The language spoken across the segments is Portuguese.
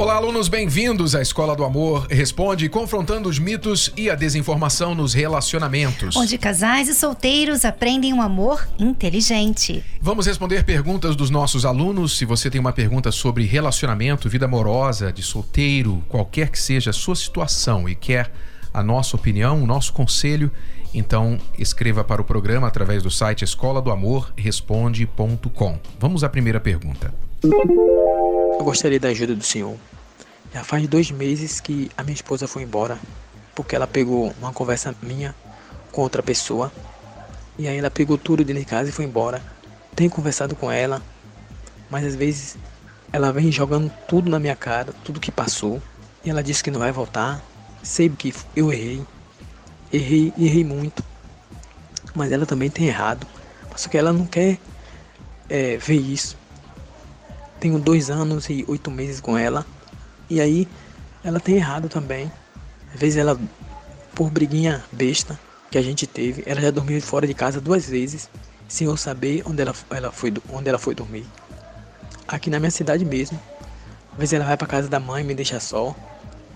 Olá, alunos, bem-vindos à Escola do Amor Responde, confrontando os mitos e a desinformação nos relacionamentos. Onde casais e solteiros aprendem um amor inteligente. Vamos responder perguntas dos nossos alunos. Se você tem uma pergunta sobre relacionamento, vida amorosa, de solteiro, qualquer que seja a sua situação e quer a nossa opinião, o nosso conselho, então escreva para o programa através do site escola do amor responde.com. Vamos à primeira pergunta. Eu gostaria da ajuda do senhor. Já faz dois meses que a minha esposa foi embora porque ela pegou uma conversa minha com outra pessoa e aí ela pegou tudo dentro de casa e foi embora. Tenho conversado com ela, mas às vezes ela vem jogando tudo na minha cara, tudo que passou, e ela disse que não vai voltar. Sei que eu errei, errei, errei muito, mas ela também tem errado. Só que ela não quer é, ver isso. Tenho dois anos e oito meses com ela. E aí ela tem errado também. Às vezes ela, por briguinha besta que a gente teve, ela já dormiu fora de casa duas vezes, sem eu saber onde ela, ela foi, onde ela foi dormir. Aqui na minha cidade mesmo. Às vezes ela vai para casa da mãe e me deixa só.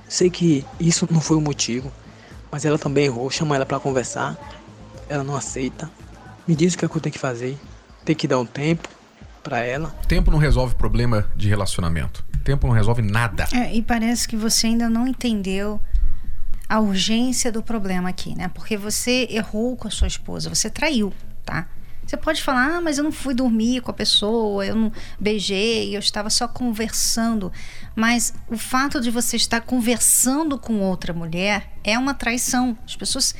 Sei que isso não foi o motivo, mas ela também errou. Chama ela para conversar, ela não aceita. Me diz o que, é que eu tenho que fazer. Tem que dar um tempo, para ela. Tempo não resolve problema de relacionamento. Tempo não resolve nada. É, e parece que você ainda não entendeu a urgência do problema aqui, né? Porque você errou com a sua esposa, você traiu, tá? Você pode falar, ah, mas eu não fui dormir com a pessoa, eu não beijei, eu estava só conversando. Mas o fato de você estar conversando com outra mulher é uma traição. As pessoas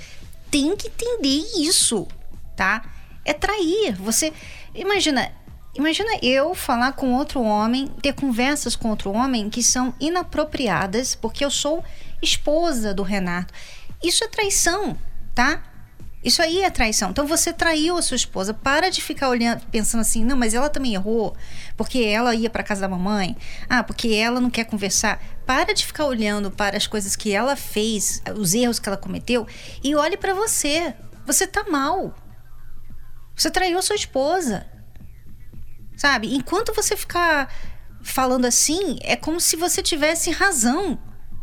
têm que entender isso, tá? É trair. Você. Imagina, Imagina eu falar com outro homem, ter conversas com outro homem que são inapropriadas, porque eu sou esposa do Renato. Isso é traição, tá? Isso aí é traição. Então você traiu a sua esposa. Para de ficar olhando, pensando assim, não, mas ela também errou, porque ela ia para casa da mamãe. Ah, porque ela não quer conversar. Para de ficar olhando para as coisas que ela fez, os erros que ela cometeu e olhe para você. Você tá mal. Você traiu a sua esposa. Sabe? Enquanto você ficar falando assim, é como se você tivesse razão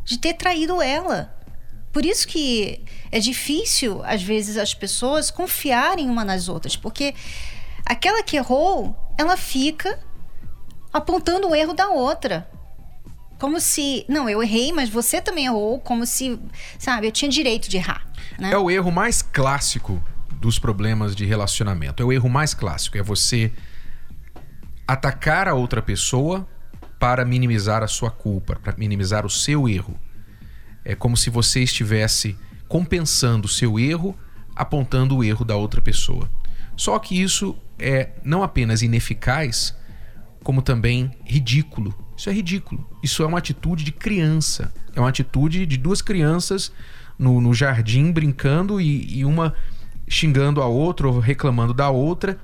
de ter traído ela. Por isso que é difícil, às vezes, as pessoas confiarem uma nas outras, porque aquela que errou, ela fica apontando o erro da outra. Como se, não, eu errei, mas você também errou, como se, sabe, eu tinha direito de errar. Né? É o erro mais clássico dos problemas de relacionamento. É o erro mais clássico. É você atacar a outra pessoa para minimizar a sua culpa, para minimizar o seu erro. É como se você estivesse compensando o seu erro apontando o erro da outra pessoa. Só que isso é não apenas ineficaz, como também ridículo. Isso é ridículo. Isso é uma atitude de criança. É uma atitude de duas crianças no, no jardim brincando e, e uma xingando a outra ou reclamando da outra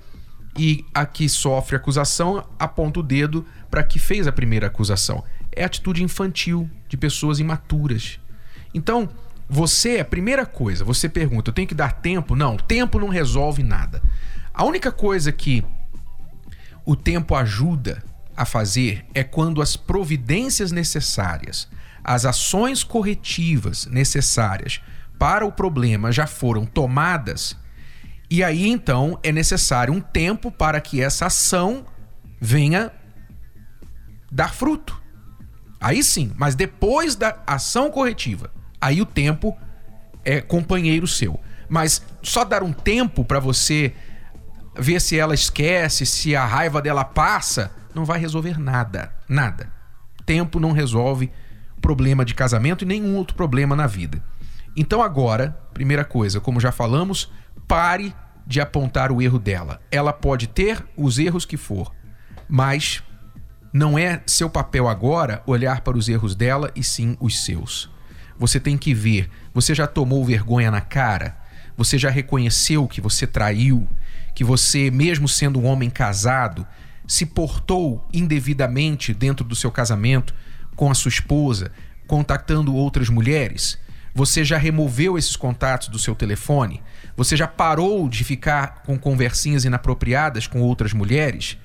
e a que sofre acusação aponta o dedo para que fez a primeira acusação. É atitude infantil de pessoas imaturas. Então, você, a primeira coisa, você pergunta, eu tenho que dar tempo? Não, tempo não resolve nada. A única coisa que o tempo ajuda a fazer é quando as providências necessárias, as ações corretivas necessárias para o problema já foram tomadas e aí então é necessário um tempo para que essa ação venha dar fruto. Aí sim, mas depois da ação corretiva, aí o tempo é companheiro seu. Mas só dar um tempo para você ver se ela esquece, se a raiva dela passa, não vai resolver nada, nada. Tempo não resolve problema de casamento e nenhum outro problema na vida. Então agora, primeira coisa, como já falamos, pare de apontar o erro dela. Ela pode ter os erros que for, mas não é seu papel agora olhar para os erros dela e sim os seus. Você tem que ver, você já tomou vergonha na cara? Você já reconheceu que você traiu? Que você, mesmo sendo um homem casado, se portou indevidamente dentro do seu casamento com a sua esposa, contactando outras mulheres? Você já removeu esses contatos do seu telefone? Você já parou de ficar com conversinhas inapropriadas com outras mulheres?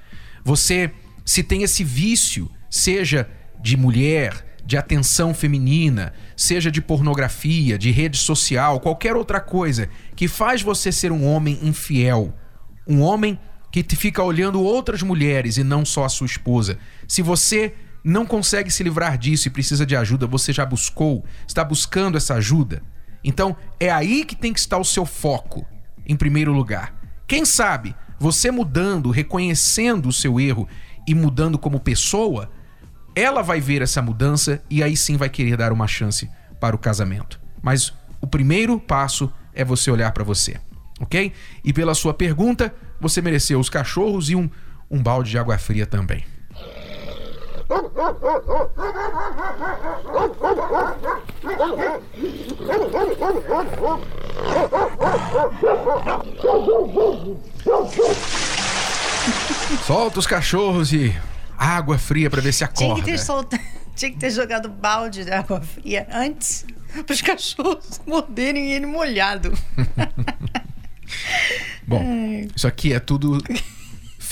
Você, se tem esse vício, seja de mulher, de atenção feminina, seja de pornografia, de rede social, qualquer outra coisa que faz você ser um homem infiel, um homem que fica olhando outras mulheres e não só a sua esposa. Se você não consegue se livrar disso e precisa de ajuda, você já buscou, está buscando essa ajuda. Então é aí que tem que estar o seu foco, em primeiro lugar. Quem sabe você mudando, reconhecendo o seu erro e mudando como pessoa, ela vai ver essa mudança e aí sim vai querer dar uma chance para o casamento. Mas o primeiro passo é você olhar para você, ok? E pela sua pergunta, você mereceu os cachorros e um, um balde de água fria também. Solta os cachorros e água fria para ver se acorda. Tinha que, ter solta... Tinha que ter jogado balde de água fria antes para os cachorros morderem ele molhado. Bom, isso aqui é tudo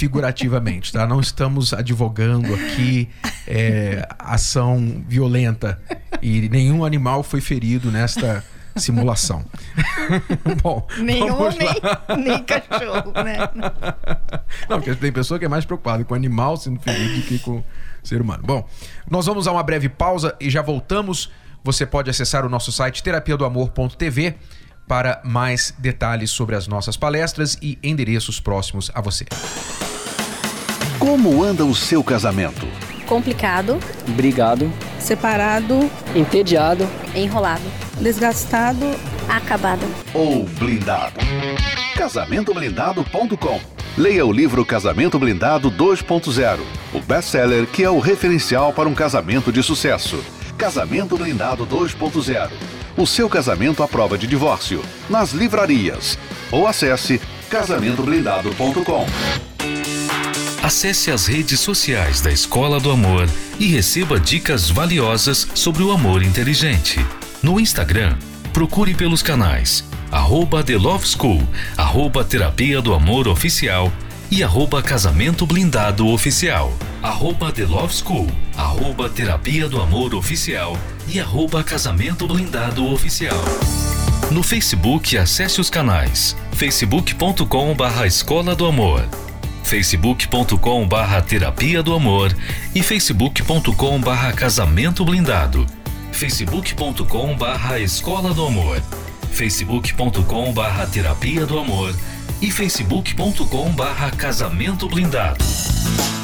figurativamente, tá? Não estamos advogando aqui é, ação violenta e nenhum animal foi ferido nesta simulação. Bom, nenhum nem, nem cachorro, né? Não, porque tem pessoa que é mais preocupada com animal sendo ferido do que com ser humano. Bom, nós vamos a uma breve pausa e já voltamos. Você pode acessar o nosso site terapia do para mais detalhes sobre as nossas palestras e endereços próximos a você. Como anda o seu casamento? Complicado. Brigado. Separado. Entediado. Enrolado. Desgastado. Acabado. Ou blindado? Casamentoblindado.com Leia o livro Casamento Blindado 2.0, o best-seller que é o referencial para um casamento de sucesso. Casamento Blindado 2.0. O seu casamento à prova de divórcio. Nas livrarias. Ou acesse casamentoblindado.com. Acesse as redes sociais da Escola do Amor e receba dicas valiosas sobre o amor inteligente. No Instagram, procure pelos canais arroba The Love School, arroba Terapia do Amor Oficial e arroba Casamento Blindado Oficial, arroba The Love School, arroba Terapia do Amor Oficial e arroba Casamento Blindado Oficial. No Facebook, acesse os canais facebook.com barra Escola do Amor facebook.com barra terapia do amor e facebook.com barra casamento blindado, facebook.com barra escola do amor, facebook.com barra terapia do amor e facebook.com barra casamento blindado.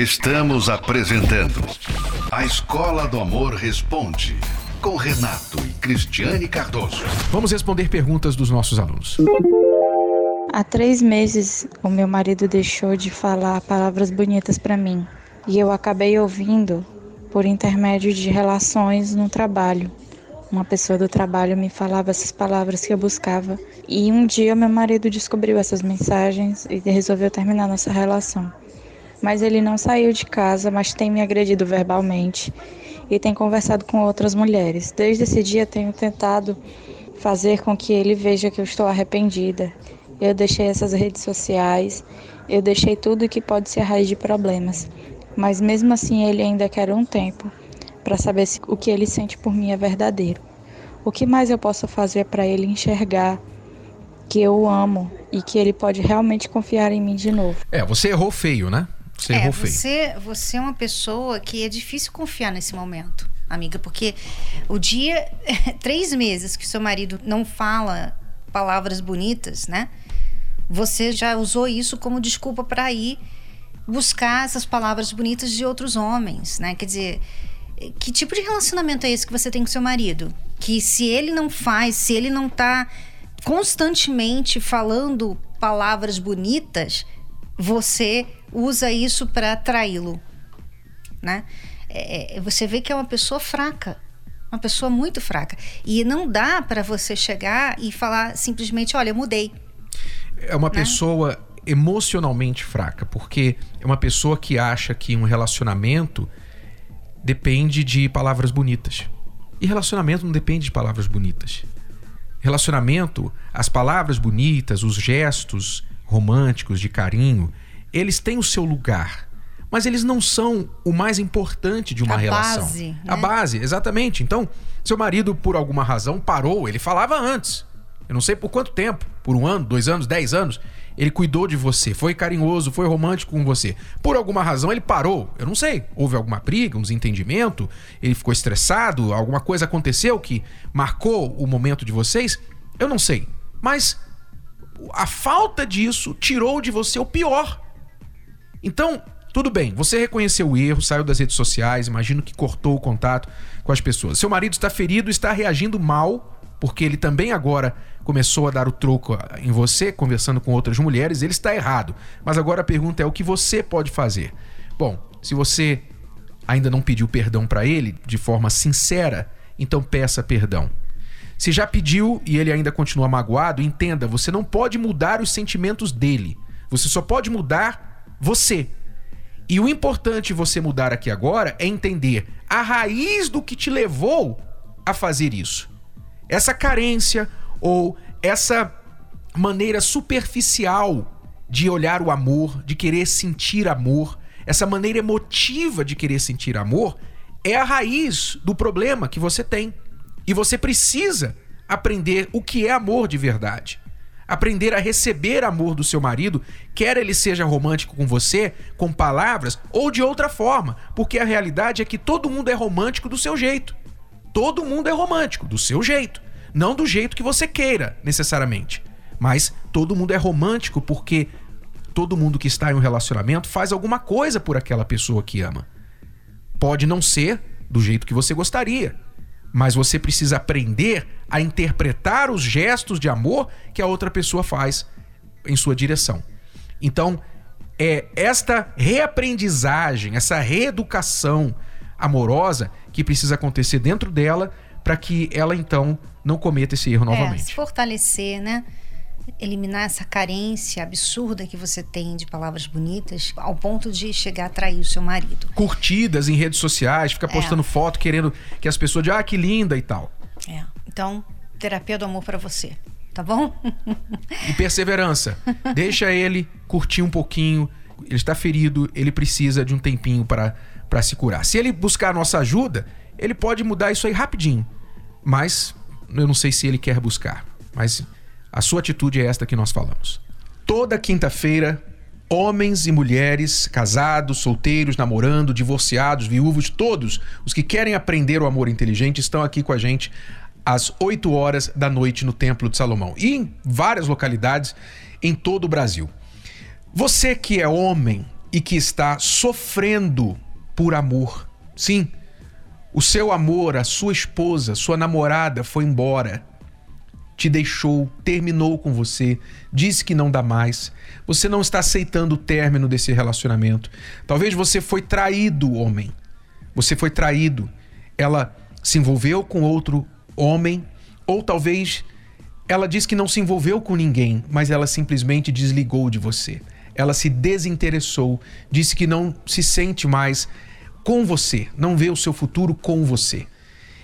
Estamos apresentando A Escola do Amor Responde, com Renato e Cristiane Cardoso. Vamos responder perguntas dos nossos alunos. Há três meses, o meu marido deixou de falar palavras bonitas para mim e eu acabei ouvindo por intermédio de relações no trabalho. Uma pessoa do trabalho me falava essas palavras que eu buscava e um dia meu marido descobriu essas mensagens e resolveu terminar nossa relação mas ele não saiu de casa, mas tem me agredido verbalmente e tem conversado com outras mulheres. Desde esse dia tenho tentado fazer com que ele veja que eu estou arrependida. Eu deixei essas redes sociais, eu deixei tudo que pode ser a raiz de problemas, mas mesmo assim ele ainda quer um tempo para saber se o que ele sente por mim é verdadeiro. O que mais eu posso fazer para ele enxergar que eu o amo e que ele pode realmente confiar em mim de novo? É, você errou feio, né? Você é. Você, você é uma pessoa que é difícil confiar nesse momento, amiga, porque o dia, três meses que seu marido não fala palavras bonitas, né? Você já usou isso como desculpa para ir buscar essas palavras bonitas de outros homens, né? Quer dizer, Que tipo de relacionamento é esse que você tem com seu marido? Que se ele não faz, se ele não tá constantemente falando palavras bonitas, você usa isso para atraí-lo, né? É, é, você vê que é uma pessoa fraca, uma pessoa muito fraca. E não dá para você chegar e falar simplesmente, olha, eu mudei. É uma né? pessoa emocionalmente fraca, porque é uma pessoa que acha que um relacionamento depende de palavras bonitas. E relacionamento não depende de palavras bonitas. Relacionamento, as palavras bonitas, os gestos românticos de carinho, eles têm o seu lugar. Mas eles não são o mais importante de uma a relação. Base, né? A base, exatamente. Então, seu marido, por alguma razão, parou. Ele falava antes. Eu não sei por quanto tempo por um ano, dois anos, dez anos. Ele cuidou de você, foi carinhoso, foi romântico com você. Por alguma razão ele parou. Eu não sei. Houve alguma briga, um desentendimento, ele ficou estressado, alguma coisa aconteceu que marcou o momento de vocês. Eu não sei. Mas a falta disso tirou de você o pior. Então, tudo bem, você reconheceu o erro, saiu das redes sociais, imagino que cortou o contato com as pessoas. Seu marido está ferido, está reagindo mal, porque ele também agora começou a dar o troco em você, conversando com outras mulheres, ele está errado. Mas agora a pergunta é o que você pode fazer? Bom, se você ainda não pediu perdão para ele de forma sincera, então peça perdão. Se já pediu e ele ainda continua magoado, entenda, você não pode mudar os sentimentos dele. Você só pode mudar você. E o importante você mudar aqui agora é entender a raiz do que te levou a fazer isso. Essa carência ou essa maneira superficial de olhar o amor, de querer sentir amor, essa maneira emotiva de querer sentir amor, é a raiz do problema que você tem. E você precisa aprender o que é amor de verdade. Aprender a receber amor do seu marido, quer ele seja romântico com você, com palavras ou de outra forma, porque a realidade é que todo mundo é romântico do seu jeito. Todo mundo é romântico do seu jeito. Não do jeito que você queira, necessariamente. Mas todo mundo é romântico porque todo mundo que está em um relacionamento faz alguma coisa por aquela pessoa que ama. Pode não ser do jeito que você gostaria, mas você precisa aprender a interpretar os gestos de amor que a outra pessoa faz em sua direção. Então, é esta reaprendizagem, essa reeducação amorosa que precisa acontecer dentro dela para que ela então não cometa esse erro novamente. É, se fortalecer, né? Eliminar essa carência absurda que você tem de palavras bonitas ao ponto de chegar a trair o seu marido. Curtidas em redes sociais, fica postando é. foto querendo que as pessoas digam, ah, que linda e tal. É. Então, terapia do amor para você, tá bom? e perseverança. Deixa ele curtir um pouquinho. Ele está ferido, ele precisa de um tempinho para, para se curar. Se ele buscar a nossa ajuda, ele pode mudar isso aí rapidinho. Mas eu não sei se ele quer buscar. Mas a sua atitude é esta que nós falamos. Toda quinta-feira, homens e mulheres, casados, solteiros, namorando, divorciados, viúvos, todos os que querem aprender o amor inteligente estão aqui com a gente às 8 horas da noite no Templo de Salomão e em várias localidades em todo o Brasil. Você que é homem e que está sofrendo por amor, sim, o seu amor, a sua esposa, sua namorada foi embora, te deixou, terminou com você, disse que não dá mais. Você não está aceitando o término desse relacionamento. Talvez você foi traído, homem. Você foi traído. Ela se envolveu com outro homem, ou talvez ela disse que não se envolveu com ninguém, mas ela simplesmente desligou de você. Ela se desinteressou, disse que não se sente mais com você, não vê o seu futuro com você.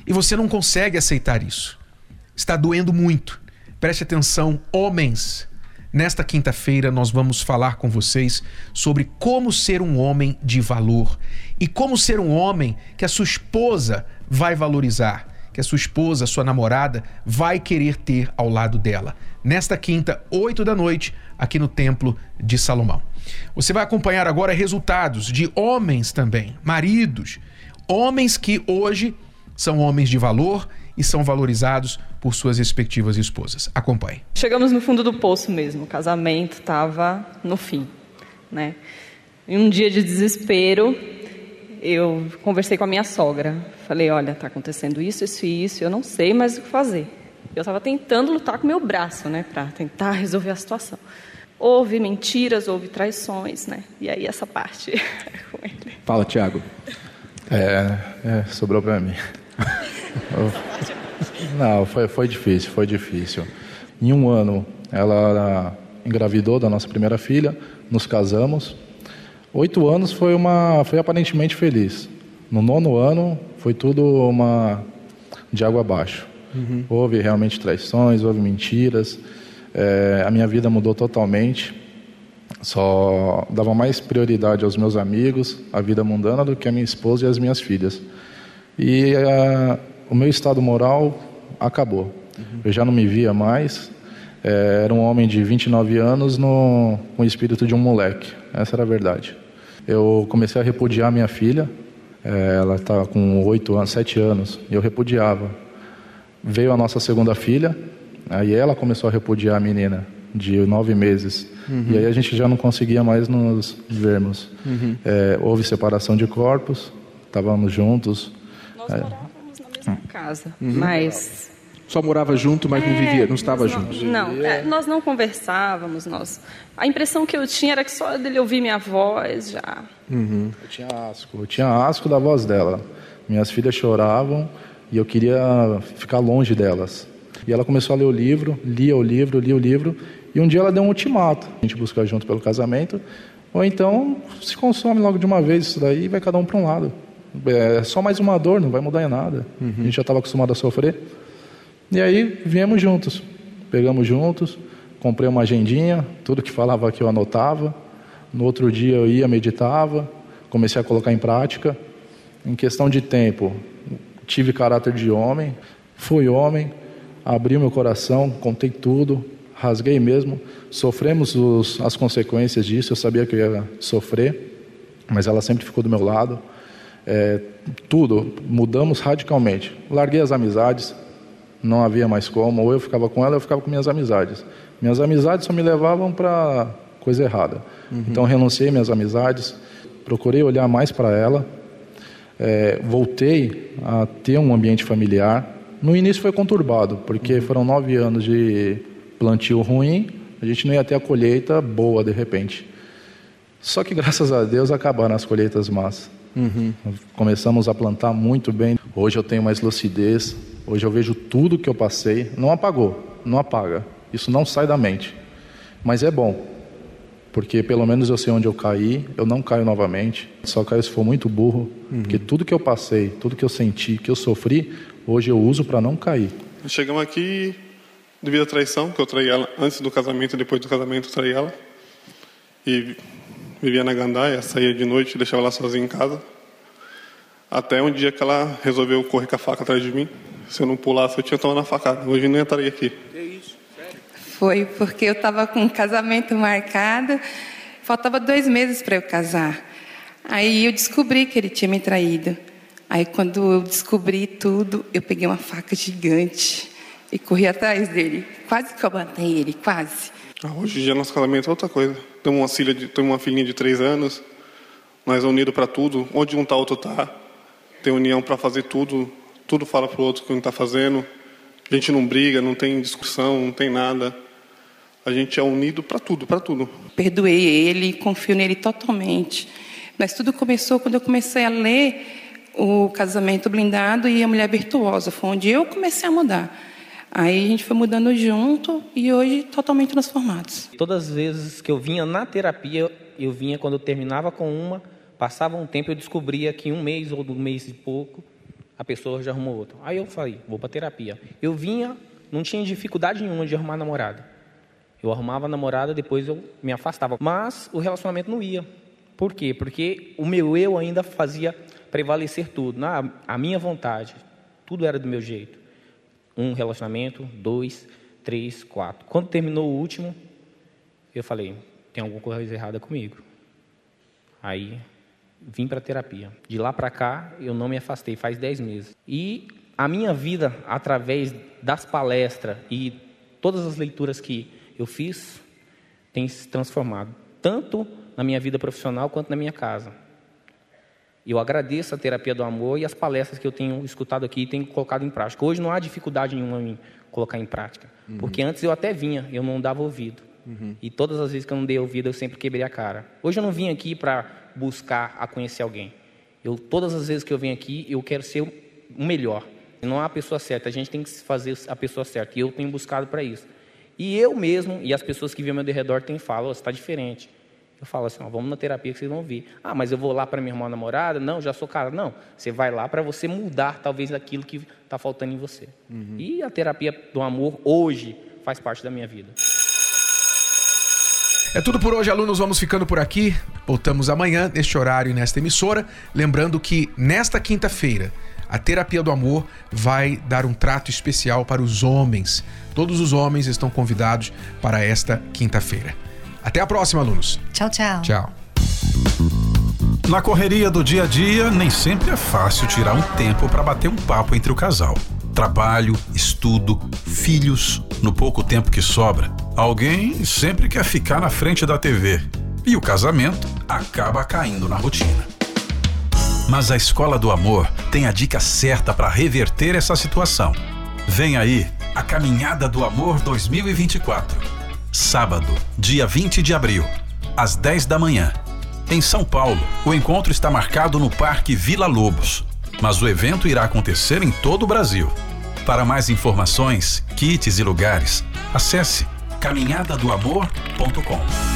E você não consegue aceitar isso. Está doendo muito. Preste atenção, homens. Nesta quinta-feira nós vamos falar com vocês sobre como ser um homem de valor e como ser um homem que a sua esposa vai valorizar, que a sua esposa, a sua namorada vai querer ter ao lado dela. Nesta quinta, oito da noite, aqui no Templo de Salomão. Você vai acompanhar agora resultados de homens também, maridos, homens que hoje são homens de valor e são valorizados por suas respectivas esposas. Acompanhe. Chegamos no fundo do poço mesmo, o casamento estava no fim, né? Em um dia de desespero, eu conversei com a minha sogra. Falei, olha, está acontecendo isso, isso e isso, eu não sei mais o que fazer. Eu estava tentando lutar com o meu braço, né, para tentar resolver a situação. Houve mentiras, houve traições, né? E aí essa parte com ele. Fala, Tiago. É, é, sobrou para mim. Não, foi, foi difícil, foi difícil. Em um ano, ela engravidou da nossa primeira filha, nos casamos. Oito anos foi uma, foi aparentemente feliz. No nono ano, foi tudo uma de água abaixo. Uhum. Houve realmente traições, houve mentiras. É, a minha vida mudou totalmente. Só dava mais prioridade aos meus amigos, a vida mundana, do que a minha esposa e as minhas filhas. E uh, o meu estado moral acabou. Uhum. Eu já não me via mais. É, era um homem de 29 anos no, com o espírito de um moleque. Essa era a verdade. Eu comecei a repudiar minha filha. É, ela estava tá com 8 anos, 7 anos. E eu repudiava. Veio a nossa segunda filha. Aí ela começou a repudiar a menina de nove meses. Uhum. E aí a gente já não conseguia mais nos vermos. Uhum. É, houve separação de corpos, estávamos juntos. Nós é. Mesma casa, uhum. mas só morava junto, mas é, não vivia, não estava não, junto. Não, é, nós não conversávamos, nós. A impressão que eu tinha era que só dele ouvir minha voz já. Uhum. Eu tinha asco, eu tinha asco da voz dela. Minhas filhas choravam e eu queria ficar longe delas. E ela começou a ler o livro, lia o livro, lia o livro, e um dia ela deu um ultimato: a gente buscar junto pelo casamento, ou então se consome logo de uma vez isso daí e vai cada um para um lado. É só mais uma dor, não vai mudar em nada. Uhum. A gente já estava acostumado a sofrer. E aí viemos juntos, pegamos juntos, comprei uma agendinha, tudo que falava aqui eu anotava. No outro dia eu ia, meditava, comecei a colocar em prática. Em questão de tempo, tive caráter de homem, fui homem, abri meu coração, contei tudo, rasguei mesmo. Sofremos os, as consequências disso, eu sabia que eu ia sofrer, mas ela sempre ficou do meu lado. É, tudo, mudamos radicalmente. Larguei as amizades, não havia mais como, ou eu ficava com ela, ou eu ficava com minhas amizades. Minhas amizades só me levavam para coisa errada. Uhum. Então renunciei minhas amizades, procurei olhar mais para ela, é, voltei a ter um ambiente familiar, no início foi conturbado, porque foram nove anos de plantio ruim, a gente não ia ter a colheita boa de repente. Só que graças a Deus acabaram as colheitas más. Uhum. Começamos a plantar muito bem. Hoje eu tenho mais lucidez. Hoje eu vejo tudo que eu passei. Não apagou, não apaga. Isso não sai da mente. Mas é bom, porque pelo menos eu sei onde eu caí. Eu não caio novamente. Só caio se for muito burro. Uhum. Porque tudo que eu passei, tudo que eu senti, que eu sofri, Hoje eu uso para não cair. Chegamos aqui devido à traição, que eu traí ela antes do casamento e depois do casamento eu traí ela. E vivia na gandaia, saía de noite e deixava ela sozinha em casa. Até um dia que ela resolveu correr com a faca atrás de mim. Se eu não pulasse, eu tinha tomado a facada. Hoje nem estaria aqui. Que isso? Sério? Foi porque eu estava com um casamento marcado. Faltava dois meses para eu casar. Aí eu descobri que ele tinha me traído. Aí, quando eu descobri tudo, eu peguei uma faca gigante e corri atrás dele. Quase que eu matei ele, quase. Ah, hoje em dia, nosso casamento é outra coisa. Temos uma, filha de, uma filhinha de três anos, nós é unidos para tudo. Onde um está, outro está. Tem união para fazer tudo. Tudo fala para o outro que um está fazendo. A gente não briga, não tem discussão, não tem nada. A gente é unido para tudo, para tudo. Perdoei ele, confio nele totalmente. Mas tudo começou quando eu comecei a ler o casamento blindado e a mulher virtuosa. Foi onde eu comecei a mudar. Aí a gente foi mudando junto e hoje totalmente transformados. Todas as vezes que eu vinha na terapia, eu vinha quando eu terminava com uma, passava um tempo eu descobria que um mês ou um mês e pouco a pessoa já arrumou outra. Aí eu falei, vou para terapia. Eu vinha, não tinha dificuldade nenhuma de arrumar namorada. Eu arrumava namorada, depois eu me afastava. Mas o relacionamento não ia. Por quê? Porque o meu eu ainda fazia prevalecer tudo. Na, a minha vontade, tudo era do meu jeito. Um relacionamento, dois, três, quatro. Quando terminou o último, eu falei, tem alguma coisa errada comigo. Aí vim para terapia. De lá para cá, eu não me afastei, faz dez meses. E a minha vida, através das palestras e todas as leituras que eu fiz, tem se transformado. Tanto na minha vida profissional quanto na minha casa. Eu agradeço a terapia do amor e as palestras que eu tenho escutado aqui e tenho colocado em prática. Hoje não há dificuldade nenhuma em colocar em prática, Uhum. porque antes eu até vinha, eu não dava ouvido. Uhum. E todas as vezes que eu não dei ouvido, eu sempre quebrei a cara. Hoje eu não vim aqui para buscar a conhecer alguém. Eu todas as vezes que eu venho aqui, eu quero ser o melhor. Não há a pessoa certa, a gente tem que fazer a pessoa certa. E eu tenho buscado para isso. E eu mesmo e as pessoas que vivem ao meu redor têm falado, "Ô, você está diferente. Eu falo assim, ó, vamos na terapia que vocês vão ver. Ah, mas eu vou lá para minha irmã namorada? Não, já sou cara. Não, você vai lá para você mudar talvez aquilo que está faltando em você. E a terapia do amor hoje faz parte da minha vida. É tudo por hoje, alunos. Vamos ficando por aqui. Voltamos amanhã, neste horário e nesta emissora. Lembrando que nesta quinta-feira, a Terapia do Amor vai dar um trato especial para os homens. Todos os homens estão convidados para esta quinta-feira. Até a próxima, alunos. Tchau, tchau. Tchau. Na correria do dia a dia, nem sempre é fácil tirar um tempo para bater um papo entre o casal. Trabalho, estudo, filhos, no pouco tempo que sobra, alguém sempre quer ficar na frente da TV. E o casamento acaba caindo na rotina. Mas a Escola do Amor tem a dica certa para reverter essa situação. Vem aí a Caminhada do Amor 2024. Sábado, dia 20 de abril, às 10 da manhã. Em São Paulo, o encontro está marcado no Parque Vila Lobos, mas o evento irá acontecer em todo o Brasil. Para mais informações, kits e lugares, acesse caminhadadoamor.com.